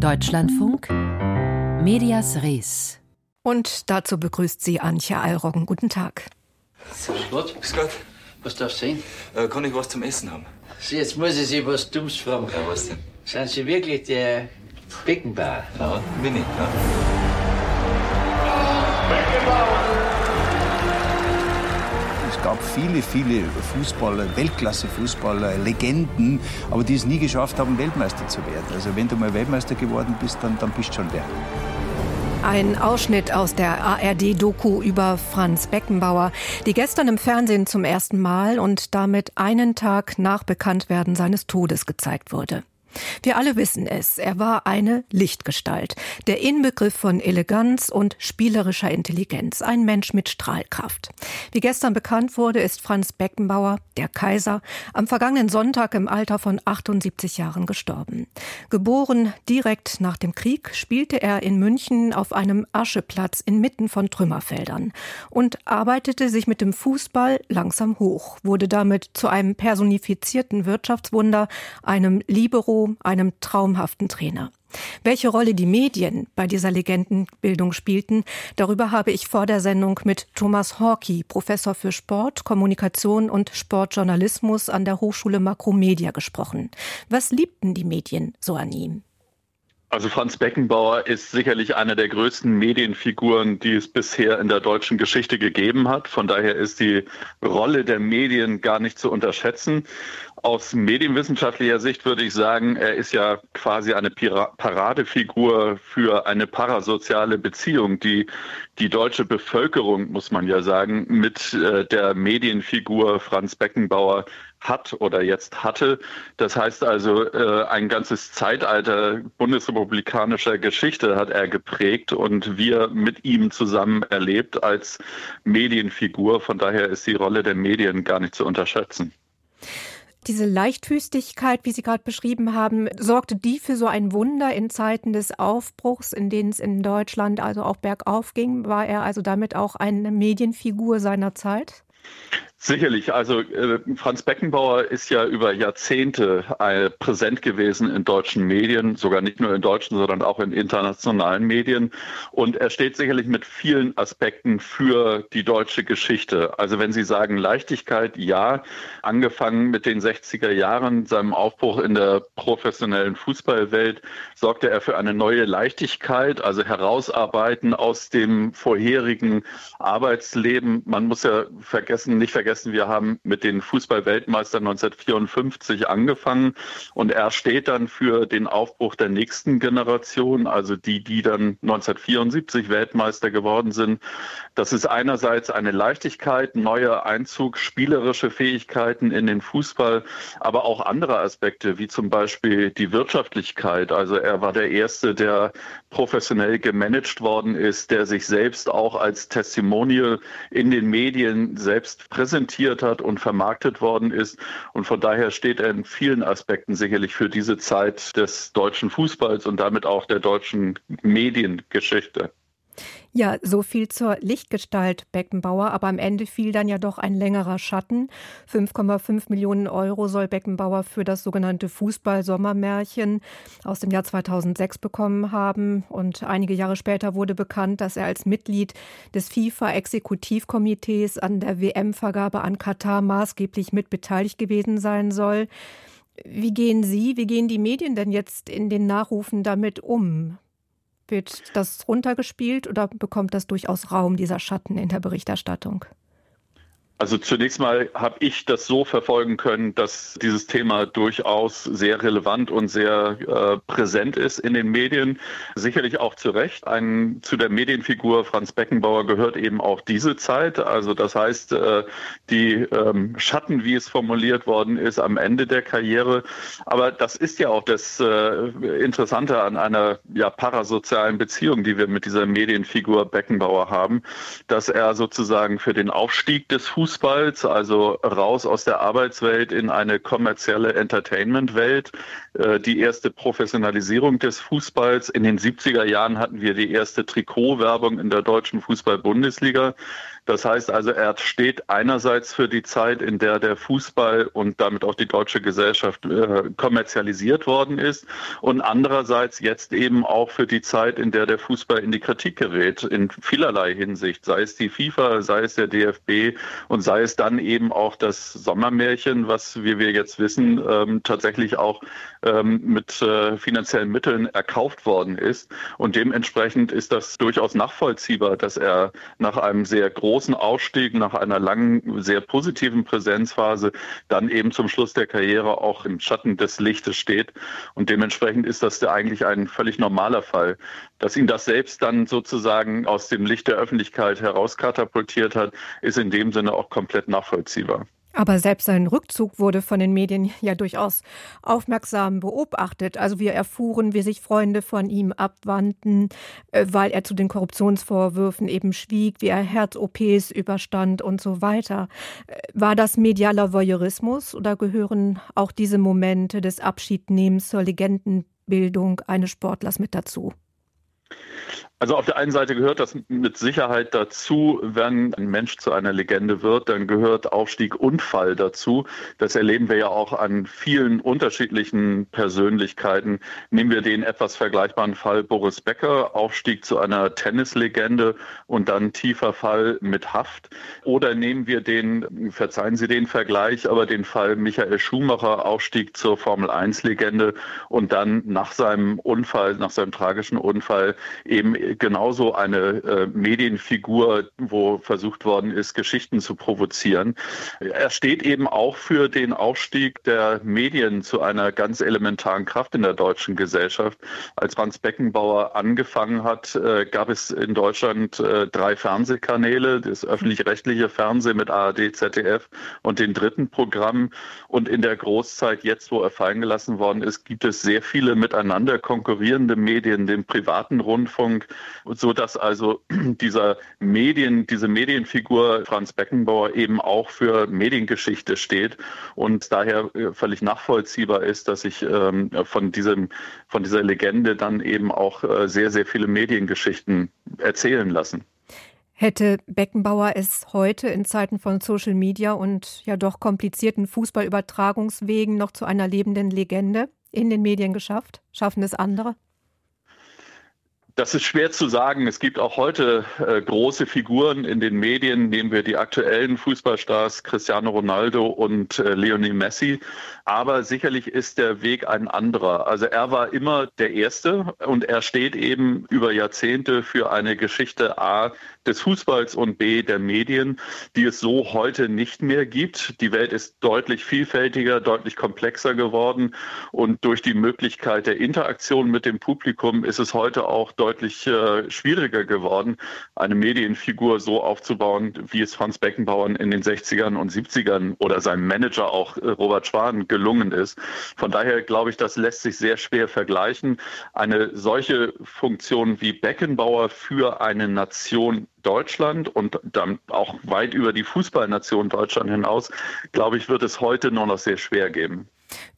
Deutschlandfunk Medias Res. Und dazu begrüßt sie Antje Allroggen. Guten Tag. Grüß Gott. Grüß Gott. Was darf sein? Äh, kann ich was zum Essen haben? Sie, jetzt muss ich Sie was Dummes fragen. Ja, was denn? Sind Sie wirklich der Beckenbauer? Ja, bin ich. Ja. Gab viele, viele Fußballer, Weltklasse-Fußballer, Legenden, aber die es nie geschafft haben, Weltmeister zu werden. Also wenn du mal Weltmeister geworden bist, dann, dann bist du schon der. Ein Ausschnitt aus der ARD-Doku über Franz Beckenbauer, die gestern im Fernsehen zum ersten Mal und damit einen Tag nach Bekanntwerden seines Todes gezeigt wurde. Wir alle wissen es, er war eine Lichtgestalt, der Inbegriff von Eleganz und spielerischer Intelligenz, ein Mensch mit Strahlkraft. Wie gestern bekannt wurde, ist Franz Beckenbauer, der Kaiser, am vergangenen Sonntag im Alter von 78 Jahren gestorben. Geboren direkt nach dem Krieg, spielte er in München auf einem Ascheplatz inmitten von Trümmerfeldern und arbeitete sich mit dem Fußball langsam hoch, wurde damit zu einem personifizierten Wirtschaftswunder, einem Libero einem traumhaften Trainer. Welche Rolle die Medien bei dieser Legendenbildung spielten, darüber habe ich vor der Sendung mit Thomas Horky, Professor für Sport, Kommunikation und Sportjournalismus an der Hochschule Makromedia gesprochen. Was liebten die Medien so an ihm? Also Franz Beckenbauer ist sicherlich eine der größten Medienfiguren, die es bisher in der deutschen Geschichte gegeben hat. Von daher ist die Rolle der Medien gar nicht zu unterschätzen. Aus medienwissenschaftlicher Sicht würde ich sagen, er ist ja quasi eine Paradefigur für eine parasoziale Beziehung, die die deutsche Bevölkerung, muss man ja sagen, mit äh, der Medienfigur Franz Beckenbauer hat oder jetzt hatte. Das heißt also, äh, ein ganzes Zeitalter bundesrepublikanischer Geschichte hat er geprägt und wir mit ihm zusammen erlebt als Medienfigur. Von daher ist die Rolle der Medien gar nicht zu unterschätzen. Diese Leichtfüßigkeit, wie Sie gerade beschrieben haben, sorgte die für so ein Wunder in Zeiten des Aufbruchs, in denen es in Deutschland also auch bergauf ging? War er also damit auch eine Medienfigur seiner Zeit? Sicherlich. Also äh, Franz Beckenbauer ist ja über Jahrzehnte äh, präsent gewesen in deutschen Medien, sogar nicht nur in deutschen, sondern auch in internationalen Medien. Und er steht sicherlich mit vielen Aspekten für die deutsche Geschichte. Also wenn Sie sagen Leichtigkeit, ja, angefangen mit den 60er Jahren, seinem Aufbruch in der professionellen Fußballwelt, sorgte er für eine neue Leichtigkeit, also herausarbeiten aus dem vorherigen Arbeitsleben. Man muss ja vergessen, nicht vergessen, vergessen, wir haben mit den Fußball-Weltmeistern 1954 angefangen und er steht dann für den Aufbruch der nächsten Generation, also die, die dann 1974 Weltmeister geworden sind. Das ist einerseits eine Leichtigkeit, neuer Einzug, spielerische Fähigkeiten in den Fußball, aber auch andere Aspekte, wie zum Beispiel die Wirtschaftlichkeit. Also er war der Erste, der professionell gemanagt worden ist, der sich selbst auch als Testimonial in den Medien selbst präsentiert präsentiert hat und vermarktet worden ist. Und von daher steht er in vielen Aspekten sicherlich für diese Zeit des deutschen Fußballs und damit auch der deutschen Mediengeschichte. Ja, so viel zur Lichtgestalt Beckenbauer, aber am Ende fiel dann ja doch ein längerer Schatten. 5,5 Millionen Euro soll Beckenbauer für das sogenannte Fußball-Sommermärchen aus dem Jahr 2006 bekommen haben. Und einige Jahre später wurde bekannt, dass er als Mitglied des FIFA-Exekutivkomitees an der WM-Vergabe an Katar maßgeblich mitbeteiligt gewesen sein soll. Wie gehen Sie, wie gehen die Medien denn jetzt in den Nachrufen damit um? Wird das runtergespielt oder bekommt das durchaus Raum, dieser Schatten in der Berichterstattung? Also zunächst mal habe ich das so verfolgen können, dass dieses Thema durchaus sehr relevant und sehr äh, präsent ist in den Medien. Sicherlich auch zu Recht. Ein, zu der Medienfigur Franz Beckenbauer gehört eben auch diese Zeit. Also das heißt, äh, die ähm, Schatten, wie es formuliert worden ist, am Ende der Karriere. Aber das ist ja auch das äh, Interessante an einer ja, parasozialen Beziehung, die wir mit dieser Medienfigur Beckenbauer haben, dass er sozusagen für den Aufstieg des Fußballs Fußballs, also raus aus der Arbeitswelt in eine kommerzielle Entertainment-Welt. Äh, die erste Professionalisierung des Fußballs. In den 70er Jahren hatten wir die erste Trikotwerbung in der deutschen Fußball-Bundesliga. Das heißt also, er steht einerseits für die Zeit, in der der Fußball und damit auch die deutsche Gesellschaft äh, kommerzialisiert worden ist und andererseits jetzt eben auch für die Zeit, in der der Fußball in die Kritik gerät, in vielerlei Hinsicht, sei es die FIFA, sei es der DFB und sei es dann eben auch das Sommermärchen, was, wie wir jetzt wissen, ähm, tatsächlich auch ähm, mit äh, finanziellen Mitteln erkauft worden ist. Und dementsprechend ist das durchaus nachvollziehbar, dass er nach einem sehr großen Ausstieg, nach einer langen, sehr positiven Präsenzphase dann eben zum Schluss der Karriere auch im Schatten des Lichtes steht. Und dementsprechend ist das eigentlich ein völlig normaler Fall. Dass ihn das selbst dann sozusagen aus dem Licht der Öffentlichkeit herauskatapultiert hat, ist in dem Sinne auch komplett nachvollziehbar. Aber selbst sein Rückzug wurde von den Medien ja durchaus aufmerksam beobachtet. Also wir erfuhren, wie sich Freunde von ihm abwandten, äh, weil er zu den Korruptionsvorwürfen eben schwieg, wie er Herz-OPs überstand und so weiter. Äh, war das medialer Voyeurismus oder gehören auch diese Momente des Abschiednehmens zur Legendenbildung eines Sportlers mit dazu? Also auf der einen Seite gehört das mit Sicherheit dazu, wenn ein Mensch zu einer Legende wird, dann gehört Aufstieg und Fall dazu. Das erleben wir ja auch an vielen unterschiedlichen Persönlichkeiten. Nehmen wir den etwas vergleichbaren Fall Boris Becker, Aufstieg zu einer Tennislegende und dann tiefer Fall mit Haft. Oder nehmen wir den, verzeihen Sie den Vergleich, aber den Fall Michael Schumacher, Aufstieg zur Formel 1 Legende und dann nach seinem Unfall, nach seinem tragischen Unfall eben genauso eine äh, Medienfigur, wo versucht worden ist, Geschichten zu provozieren. Er steht eben auch für den Aufstieg der Medien zu einer ganz elementaren Kraft in der deutschen Gesellschaft. Als Franz Beckenbauer angefangen hat, äh, gab es in Deutschland äh, drei Fernsehkanäle, das öffentlich-rechtliche Fernsehen mit ARD, ZDF und den dritten Programm. Und in der Großzeit, jetzt wo er fallen gelassen worden ist, gibt es sehr viele miteinander konkurrierende Medien, den privaten Rundfunk, so dass also dieser Medien, diese Medienfigur Franz Beckenbauer eben auch für Mediengeschichte steht und daher äh, völlig nachvollziehbar ist, dass sich ähm, von diesem, von dieser Legende dann eben auch äh, sehr, sehr viele Mediengeschichten erzählen lassen. Hätte Beckenbauer es heute in Zeiten von Social Media und ja doch komplizierten Fußballübertragungswegen noch zu einer lebenden Legende in den Medien geschafft? Schaffen es andere? Das ist schwer zu sagen. Es gibt auch heute äh, große Figuren in den Medien. Nehmen wir die aktuellen Fußballstars Cristiano Ronaldo und äh, Lionel Messi. Aber sicherlich ist der Weg ein anderer. Also er war immer der Erste und er steht eben über Jahrzehnte für eine Geschichte A des Fußballs und B der Medien, die es so heute nicht mehr gibt. Die Welt ist deutlich vielfältiger, deutlich komplexer geworden und durch die Möglichkeit der Interaktion mit dem Publikum ist es heute auch deutlich äh, schwieriger geworden, eine Medienfigur so aufzubauen, wie es Franz Beckenbauer in den 60ern und 70ern oder seinem Manager auch äh, Robert Schwan gelungen ist. Von daher glaube ich, das lässt sich sehr schwer vergleichen. Eine solche Funktion wie Beckenbauer für eine Nation Deutschland und dann auch weit über die Fußballnation Deutschland hinaus, glaube ich, wird es heute nur noch sehr schwer geben.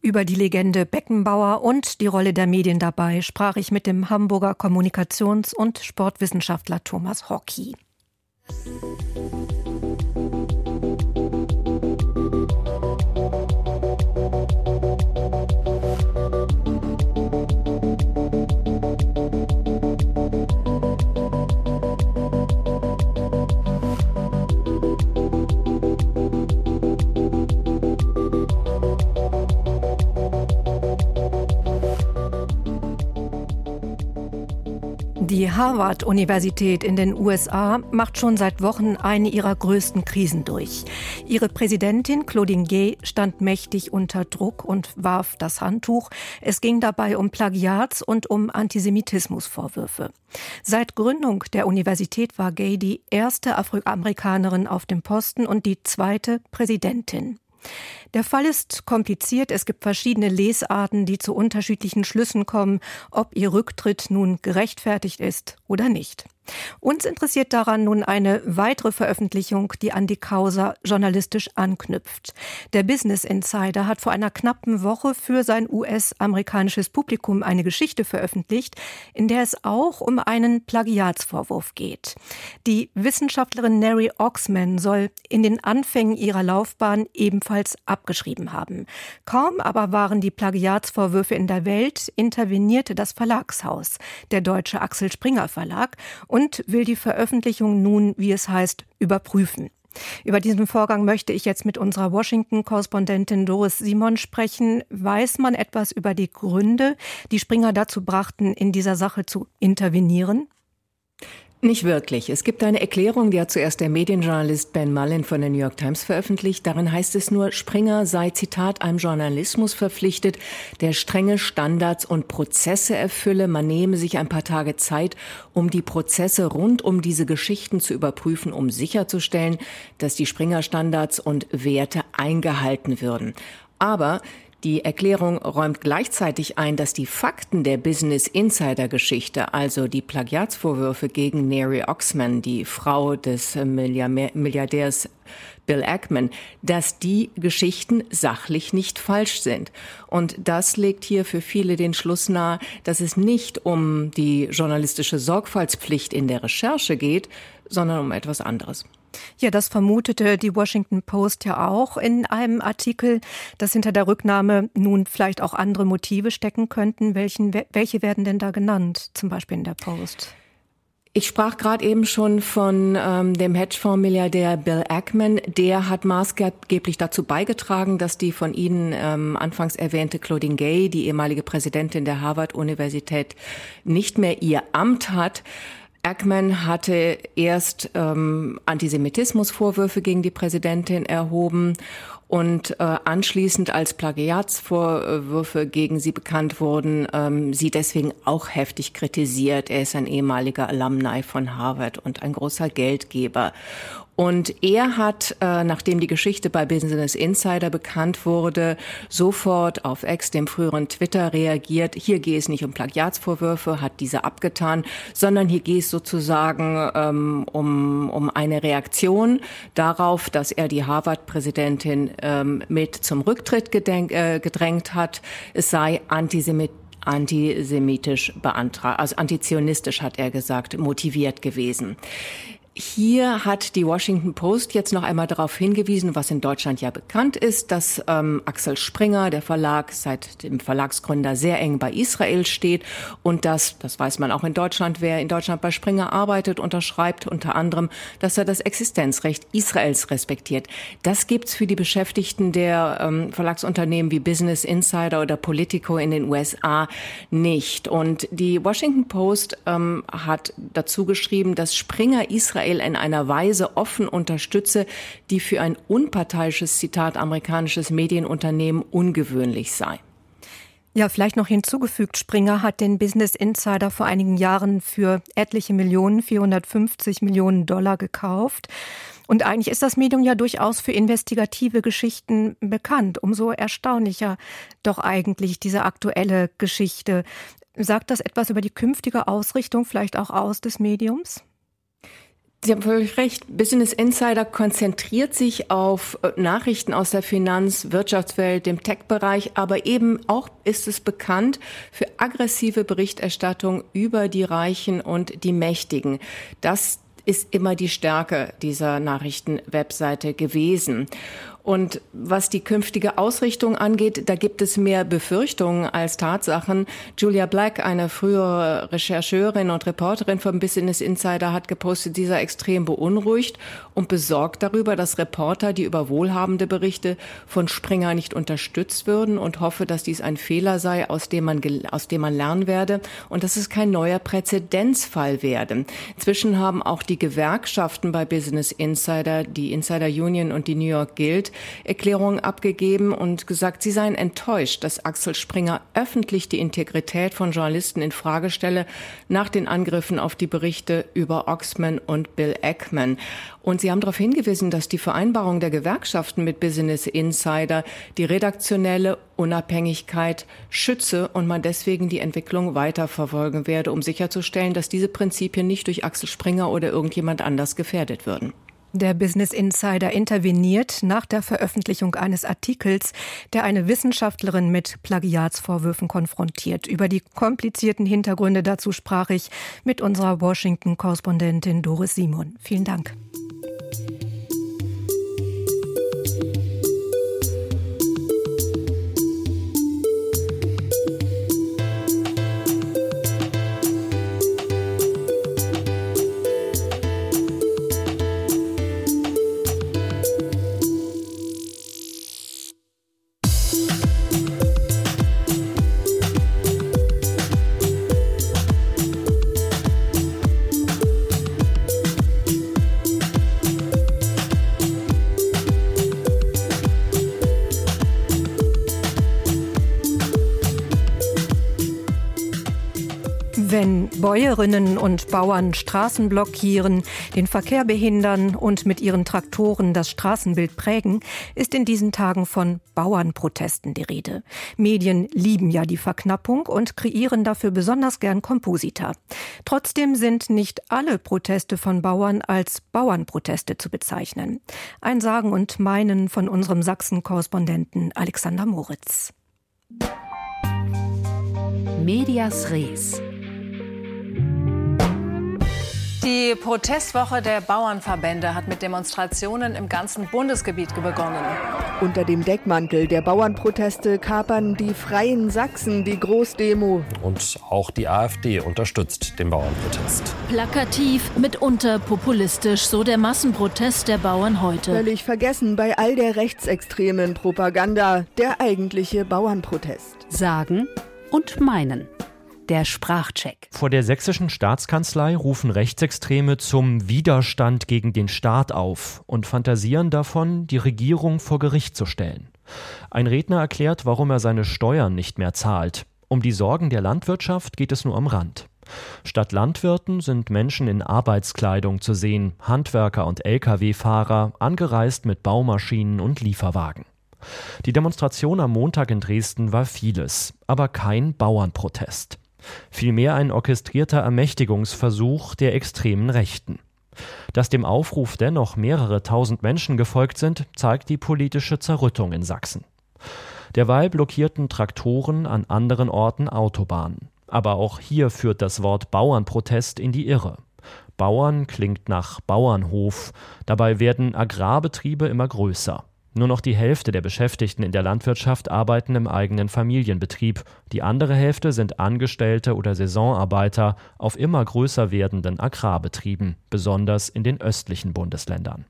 Über die Legende Beckenbauer und die Rolle der Medien dabei sprach ich mit dem Hamburger Kommunikations- und Sportwissenschaftler Thomas Hockey. Die Harvard-Universität in den USA macht schon seit Wochen eine ihrer größten Krisen durch. Ihre Präsidentin Claudine Gay stand mächtig unter Druck und warf das Handtuch. Es ging dabei um Plagiats und um Antisemitismusvorwürfe. Seit Gründung der Universität war Gay die erste Afroamerikanerin auf dem Posten und die zweite Präsidentin. Der Fall ist kompliziert. Es gibt verschiedene Lesarten, die zu unterschiedlichen Schlüssen kommen, ob ihr Rücktritt nun gerechtfertigt ist oder nicht. Uns interessiert daran nun eine weitere Veröffentlichung, die an die Causa journalistisch anknüpft. Der Business Insider hat vor einer knappen Woche für sein US-amerikanisches Publikum eine Geschichte veröffentlicht, in der es auch um einen Plagiatsvorwurf geht. Die Wissenschaftlerin Neri Oxman soll in den Anfängen ihrer Laufbahn ebenfalls abgeschrieben haben. Kaum aber waren die Plagiatsvorwürfe in der Welt, intervenierte das Verlagshaus, der deutsche Axel Springer Verlag, und will die Veröffentlichung nun, wie es heißt, überprüfen. Über diesen Vorgang möchte ich jetzt mit unserer Washington-Korrespondentin Doris Simon sprechen. Weiß man etwas über die Gründe, die Springer dazu brachten, in dieser Sache zu intervenieren? Nicht wirklich. Es gibt eine Erklärung, die hat zuerst der Medienjournalist Ben Mullin von der New York Times veröffentlicht. Darin heißt es nur, Springer sei, Zitat, einem Journalismus verpflichtet, der strenge Standards und Prozesse erfülle. Man nehme sich ein paar Tage Zeit, um die Prozesse rund um diese Geschichten zu überprüfen, um sicherzustellen, dass die Springer-Standards und Werte eingehalten würden. Aber die Erklärung räumt gleichzeitig ein, dass die Fakten der Business Insider Geschichte, also die Plagiatsvorwürfe gegen Neri Oxman, die Frau des Milliardärs Bill Ackman, dass die Geschichten sachlich nicht falsch sind. Und das legt hier für viele den Schluss nahe, dass es nicht um die journalistische Sorgfaltspflicht in der Recherche geht, sondern um etwas anderes. Ja, das vermutete die Washington Post ja auch in einem Artikel, dass hinter der Rücknahme nun vielleicht auch andere Motive stecken könnten. Welchen, welche werden denn da genannt, zum Beispiel in der Post? Ich sprach gerade eben schon von ähm, dem Hedgefonds-Milliardär Bill Ackman. Der hat maßgeblich dazu beigetragen, dass die von Ihnen ähm, anfangs erwähnte Claudine Gay, die ehemalige Präsidentin der Harvard-Universität, nicht mehr ihr Amt hat. Ackman hatte erst ähm, Antisemitismusvorwürfe gegen die Präsidentin erhoben und äh, anschließend als Plagiatsvorwürfe gegen sie bekannt wurden, ähm, sie deswegen auch heftig kritisiert. Er ist ein ehemaliger Alumni von Harvard und ein großer Geldgeber. Und er hat, äh, nachdem die Geschichte bei Business Insider bekannt wurde, sofort auf X, dem früheren Twitter, reagiert. Hier gehe es nicht um Plagiatsvorwürfe, hat diese abgetan, sondern hier gehe es sozusagen ähm, um, um eine Reaktion darauf, dass er die Harvard-Präsidentin ähm, mit zum Rücktritt gedenk, äh, gedrängt hat. Es sei Antisemit antisemitisch beantragt, also antizionistisch hat er gesagt, motiviert gewesen. Hier hat die Washington Post jetzt noch einmal darauf hingewiesen, was in Deutschland ja bekannt ist, dass ähm, Axel Springer, der Verlag, seit dem Verlagsgründer sehr eng bei Israel steht und dass, das weiß man auch in Deutschland, wer in Deutschland bei Springer arbeitet, unterschreibt unter anderem, dass er das Existenzrecht Israels respektiert. Das gibt's für die Beschäftigten der ähm, Verlagsunternehmen wie Business Insider oder Politico in den USA nicht. Und die Washington Post ähm, hat dazu geschrieben, dass Springer Israel Israel in einer Weise offen unterstütze, die für ein unparteiisches Zitat amerikanisches Medienunternehmen ungewöhnlich sei. Ja, vielleicht noch hinzugefügt, Springer hat den Business Insider vor einigen Jahren für etliche Millionen, 450 Millionen Dollar gekauft. Und eigentlich ist das Medium ja durchaus für investigative Geschichten bekannt. Umso erstaunlicher doch eigentlich diese aktuelle Geschichte. Sagt das etwas über die künftige Ausrichtung vielleicht auch aus des Mediums? Sie haben völlig recht. Business Insider konzentriert sich auf äh, Nachrichten aus der Finanz-, Wirtschaftswelt, dem Tech-Bereich, aber eben auch ist es bekannt für aggressive Berichterstattung über die Reichen und die Mächtigen. Das ist immer die Stärke dieser Nachrichtenwebseite gewesen. Und was die künftige Ausrichtung angeht, da gibt es mehr Befürchtungen als Tatsachen. Julia Black, eine frühere Rechercheurin und Reporterin vom Business Insider, hat gepostet, dieser extrem beunruhigt und besorgt darüber, dass Reporter, die über wohlhabende Berichte von Springer nicht unterstützt würden und hoffe, dass dies ein Fehler sei, aus dem man, aus dem man lernen werde und dass es kein neuer Präzedenzfall werde. Inzwischen haben auch die Gewerkschaften bei Business Insider, die Insider Union und die New York Guild, Erklärungen abgegeben und gesagt, sie seien enttäuscht, dass Axel Springer öffentlich die Integrität von Journalisten in Frage stelle nach den Angriffen auf die Berichte über Oxman und Bill Ackman. Und sie haben darauf hingewiesen, dass die Vereinbarung der Gewerkschaften mit Business Insider die redaktionelle Unabhängigkeit schütze und man deswegen die Entwicklung weiterverfolgen werde, um sicherzustellen, dass diese Prinzipien nicht durch Axel Springer oder irgendjemand anders gefährdet würden. Der Business Insider interveniert nach der Veröffentlichung eines Artikels, der eine Wissenschaftlerin mit Plagiatsvorwürfen konfrontiert. Über die komplizierten Hintergründe dazu sprach ich mit unserer Washington-Korrespondentin Doris Simon. Vielen Dank. thank you Bäuerinnen und Bauern Straßen blockieren, den Verkehr behindern und mit ihren Traktoren das Straßenbild prägen, ist in diesen Tagen von Bauernprotesten die Rede. Medien lieben ja die Verknappung und kreieren dafür besonders gern Komposita. Trotzdem sind nicht alle Proteste von Bauern als Bauernproteste zu bezeichnen. Ein Sagen und Meinen von unserem Sachsen-Korrespondenten Alexander Moritz. Medias Res. Die Protestwoche der Bauernverbände hat mit Demonstrationen im ganzen Bundesgebiet begonnen. Unter dem Deckmantel der Bauernproteste kapern die Freien Sachsen die Großdemo. Und auch die AfD unterstützt den Bauernprotest. Plakativ, mitunter populistisch, so der Massenprotest der Bauern heute. Völlig vergessen bei all der rechtsextremen Propaganda der eigentliche Bauernprotest. Sagen und meinen der Sprachcheck. Vor der sächsischen Staatskanzlei rufen Rechtsextreme zum Widerstand gegen den Staat auf und fantasieren davon, die Regierung vor Gericht zu stellen. Ein Redner erklärt, warum er seine Steuern nicht mehr zahlt. Um die Sorgen der Landwirtschaft geht es nur am Rand. Statt Landwirten sind Menschen in Arbeitskleidung zu sehen, Handwerker und Lkw-Fahrer, angereist mit Baumaschinen und Lieferwagen. Die Demonstration am Montag in Dresden war vieles, aber kein Bauernprotest vielmehr ein orchestrierter Ermächtigungsversuch der extremen Rechten. Dass dem Aufruf dennoch mehrere tausend Menschen gefolgt sind, zeigt die politische Zerrüttung in Sachsen. Derweil blockierten Traktoren an anderen Orten Autobahnen. Aber auch hier führt das Wort Bauernprotest in die Irre. Bauern klingt nach Bauernhof, dabei werden Agrarbetriebe immer größer. Nur noch die Hälfte der Beschäftigten in der Landwirtschaft arbeiten im eigenen Familienbetrieb, die andere Hälfte sind Angestellte oder Saisonarbeiter auf immer größer werdenden Agrarbetrieben, besonders in den östlichen Bundesländern.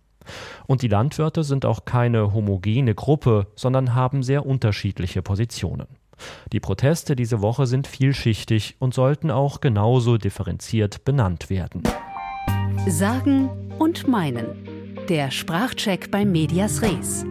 Und die Landwirte sind auch keine homogene Gruppe, sondern haben sehr unterschiedliche Positionen. Die Proteste diese Woche sind vielschichtig und sollten auch genauso differenziert benannt werden. Sagen und meinen. Der Sprachcheck bei Medias Res.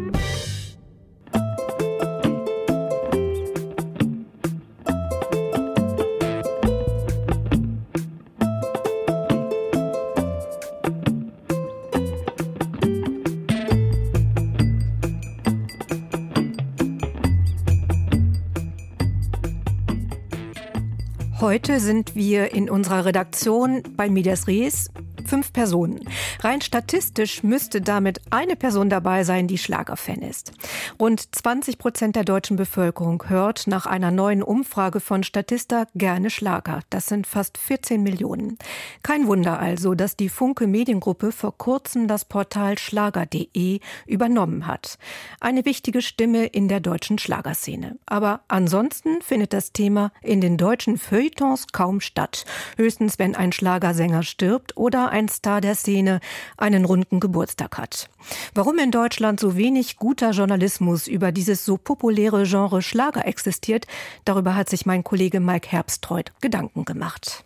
Heute sind wir in unserer Redaktion bei Medias Res fünf Personen. Rein statistisch müsste damit eine Person dabei sein, die Schlagerfan ist. Rund 20 Prozent der deutschen Bevölkerung hört nach einer neuen Umfrage von Statista gerne Schlager. Das sind fast 14 Millionen. Kein Wunder also, dass die Funke Mediengruppe vor kurzem das Portal schlager.de übernommen hat. Eine wichtige Stimme in der deutschen Schlagerszene. Aber ansonsten findet das Thema in den deutschen Feuilletons kaum statt. Höchstens, wenn ein Schlagersänger stirbt oder ein ein Star der Szene einen runden Geburtstag hat. Warum in Deutschland so wenig guter Journalismus über dieses so populäre Genre Schlager existiert, darüber hat sich mein Kollege Mike Herbstreuth Gedanken gemacht.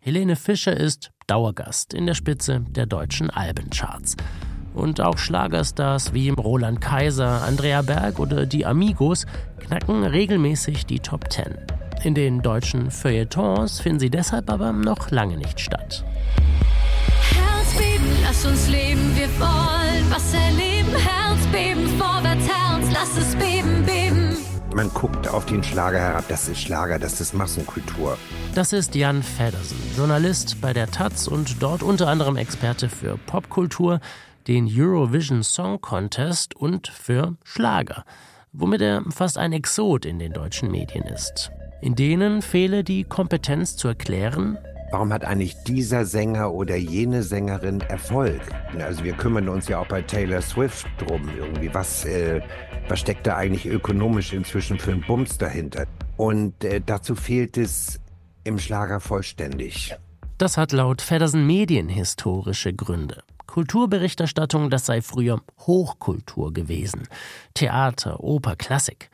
Helene Fischer ist Dauergast in der Spitze der deutschen Albencharts. Und auch Schlagerstars wie Roland Kaiser, Andrea Berg oder die Amigos knacken regelmäßig die Top Ten. In den deutschen Feuilletons finden sie deshalb aber noch lange nicht statt. Lass uns leben, wir wollen was erleben. Herzbeben, vorwärts, Herz, lass es beben, beben. Man guckt auf den Schlager herab, das ist Schlager, das ist Massenkultur. Das ist Jan Feddersen, Journalist bei der Taz und dort unter anderem Experte für Popkultur, den Eurovision Song Contest und für Schlager, womit er fast ein Exot in den deutschen Medien ist. In denen fehle die Kompetenz zu erklären, Warum hat eigentlich dieser Sänger oder jene Sängerin Erfolg? Also wir kümmern uns ja auch bei Taylor Swift drum irgendwie. Was, äh, was steckt da eigentlich ökonomisch inzwischen für ein Bums dahinter? Und äh, dazu fehlt es im Schlager vollständig. Das hat laut Feddersen medienhistorische Gründe. Kulturberichterstattung, das sei früher Hochkultur gewesen. Theater, Oper, Klassik.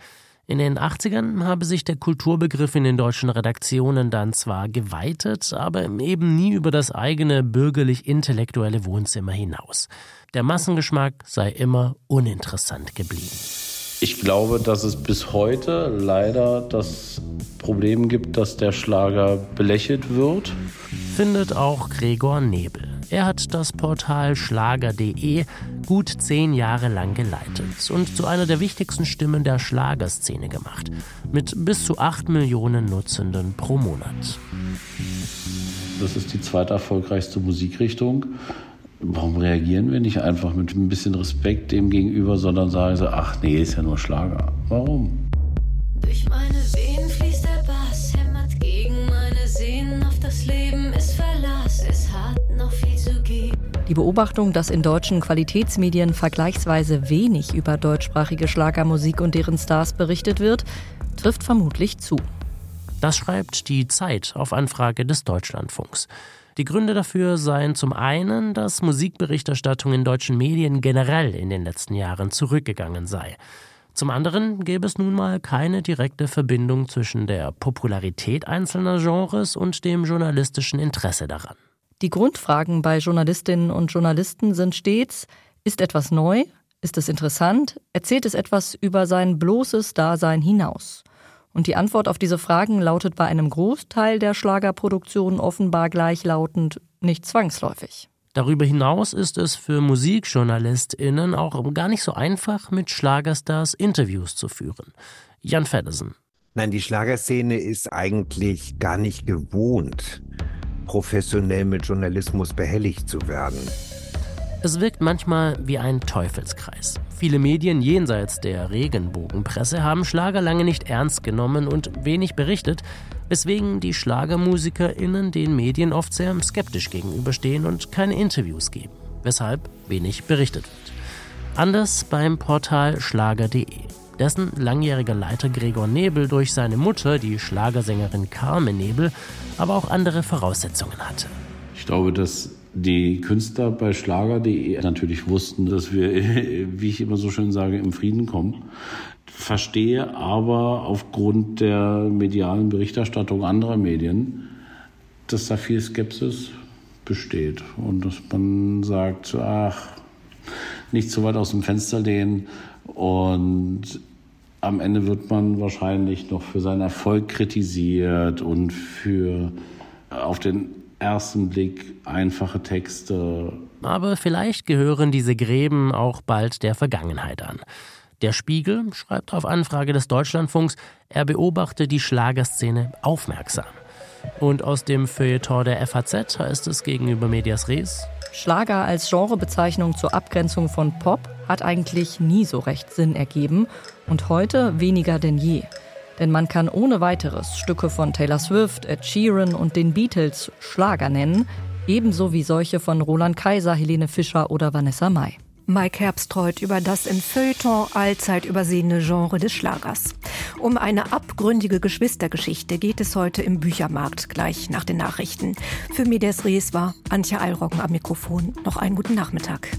In den 80ern habe sich der Kulturbegriff in den deutschen Redaktionen dann zwar geweitet, aber eben nie über das eigene bürgerlich-intellektuelle Wohnzimmer hinaus. Der Massengeschmack sei immer uninteressant geblieben. Ich glaube, dass es bis heute leider das Problem gibt, dass der Schlager belächelt wird. Findet auch Gregor Nebel. Er hat das Portal schlager.de gut zehn Jahre lang geleitet und zu einer der wichtigsten Stimmen der Schlagerszene gemacht, mit bis zu acht Millionen Nutzenden pro Monat. Das ist die zweiterfolgreichste Musikrichtung. Warum reagieren wir nicht einfach mit ein bisschen Respekt dem gegenüber, sondern sagen so, ach nee, ist ja nur Schlager. Warum? Durch meine Venen fließt Die Beobachtung, dass in deutschen Qualitätsmedien vergleichsweise wenig über deutschsprachige Schlagermusik und deren Stars berichtet wird, trifft vermutlich zu. Das schreibt die Zeit auf Anfrage des Deutschlandfunks. Die Gründe dafür seien zum einen, dass Musikberichterstattung in deutschen Medien generell in den letzten Jahren zurückgegangen sei. Zum anderen gäbe es nun mal keine direkte Verbindung zwischen der Popularität einzelner Genres und dem journalistischen Interesse daran. Die Grundfragen bei Journalistinnen und Journalisten sind stets, ist etwas neu? Ist es interessant? Erzählt es etwas über sein bloßes Dasein hinaus? Und die Antwort auf diese Fragen lautet bei einem Großteil der Schlagerproduktion offenbar gleichlautend nicht zwangsläufig. Darüber hinaus ist es für MusikjournalistInnen auch gar nicht so einfach, mit Schlagerstars Interviews zu führen. Jan Feddersen. Nein, die Schlagerszene ist eigentlich gar nicht gewohnt, professionell mit Journalismus behelligt zu werden. Es wirkt manchmal wie ein Teufelskreis. Viele Medien jenseits der Regenbogenpresse haben Schlager lange nicht ernst genommen und wenig berichtet, weswegen die SchlagermusikerInnen den Medien oft sehr skeptisch gegenüberstehen und keine Interviews geben, weshalb wenig berichtet wird. Anders beim Portal Schlager.de, dessen langjähriger Leiter Gregor Nebel durch seine Mutter, die Schlagersängerin Carmen Nebel, aber auch andere Voraussetzungen hatte. Ich glaube, dass die Künstler bei Schlager.de natürlich wussten, dass wir, wie ich immer so schön sage, im Frieden kommen. Verstehe aber aufgrund der medialen Berichterstattung anderer Medien, dass da viel Skepsis besteht und dass man sagt, ach, nicht zu weit aus dem Fenster lehnen und am Ende wird man wahrscheinlich noch für seinen Erfolg kritisiert und für auf den ersten Blick einfache Texte. Aber vielleicht gehören diese Gräben auch bald der Vergangenheit an. Der Spiegel schreibt auf Anfrage des Deutschlandfunks, er beobachte die Schlagerszene aufmerksam. Und aus dem Feuilleton der FAZ heißt es gegenüber Medias Res, Schlager als Genrebezeichnung zur Abgrenzung von Pop hat eigentlich nie so recht Sinn ergeben und heute weniger denn je. Denn man kann ohne weiteres Stücke von Taylor Swift, Ed Sheeran und den Beatles Schlager nennen, ebenso wie solche von Roland Kaiser, Helene Fischer oder Vanessa Mai. Mike Herbstreuth über das im Feuilleton allzeit übersehene Genre des Schlagers. Um eine abgründige Geschwistergeschichte geht es heute im Büchermarkt gleich nach den Nachrichten. Für Medias Res war Antje Eilrocken am Mikrofon. Noch einen guten Nachmittag.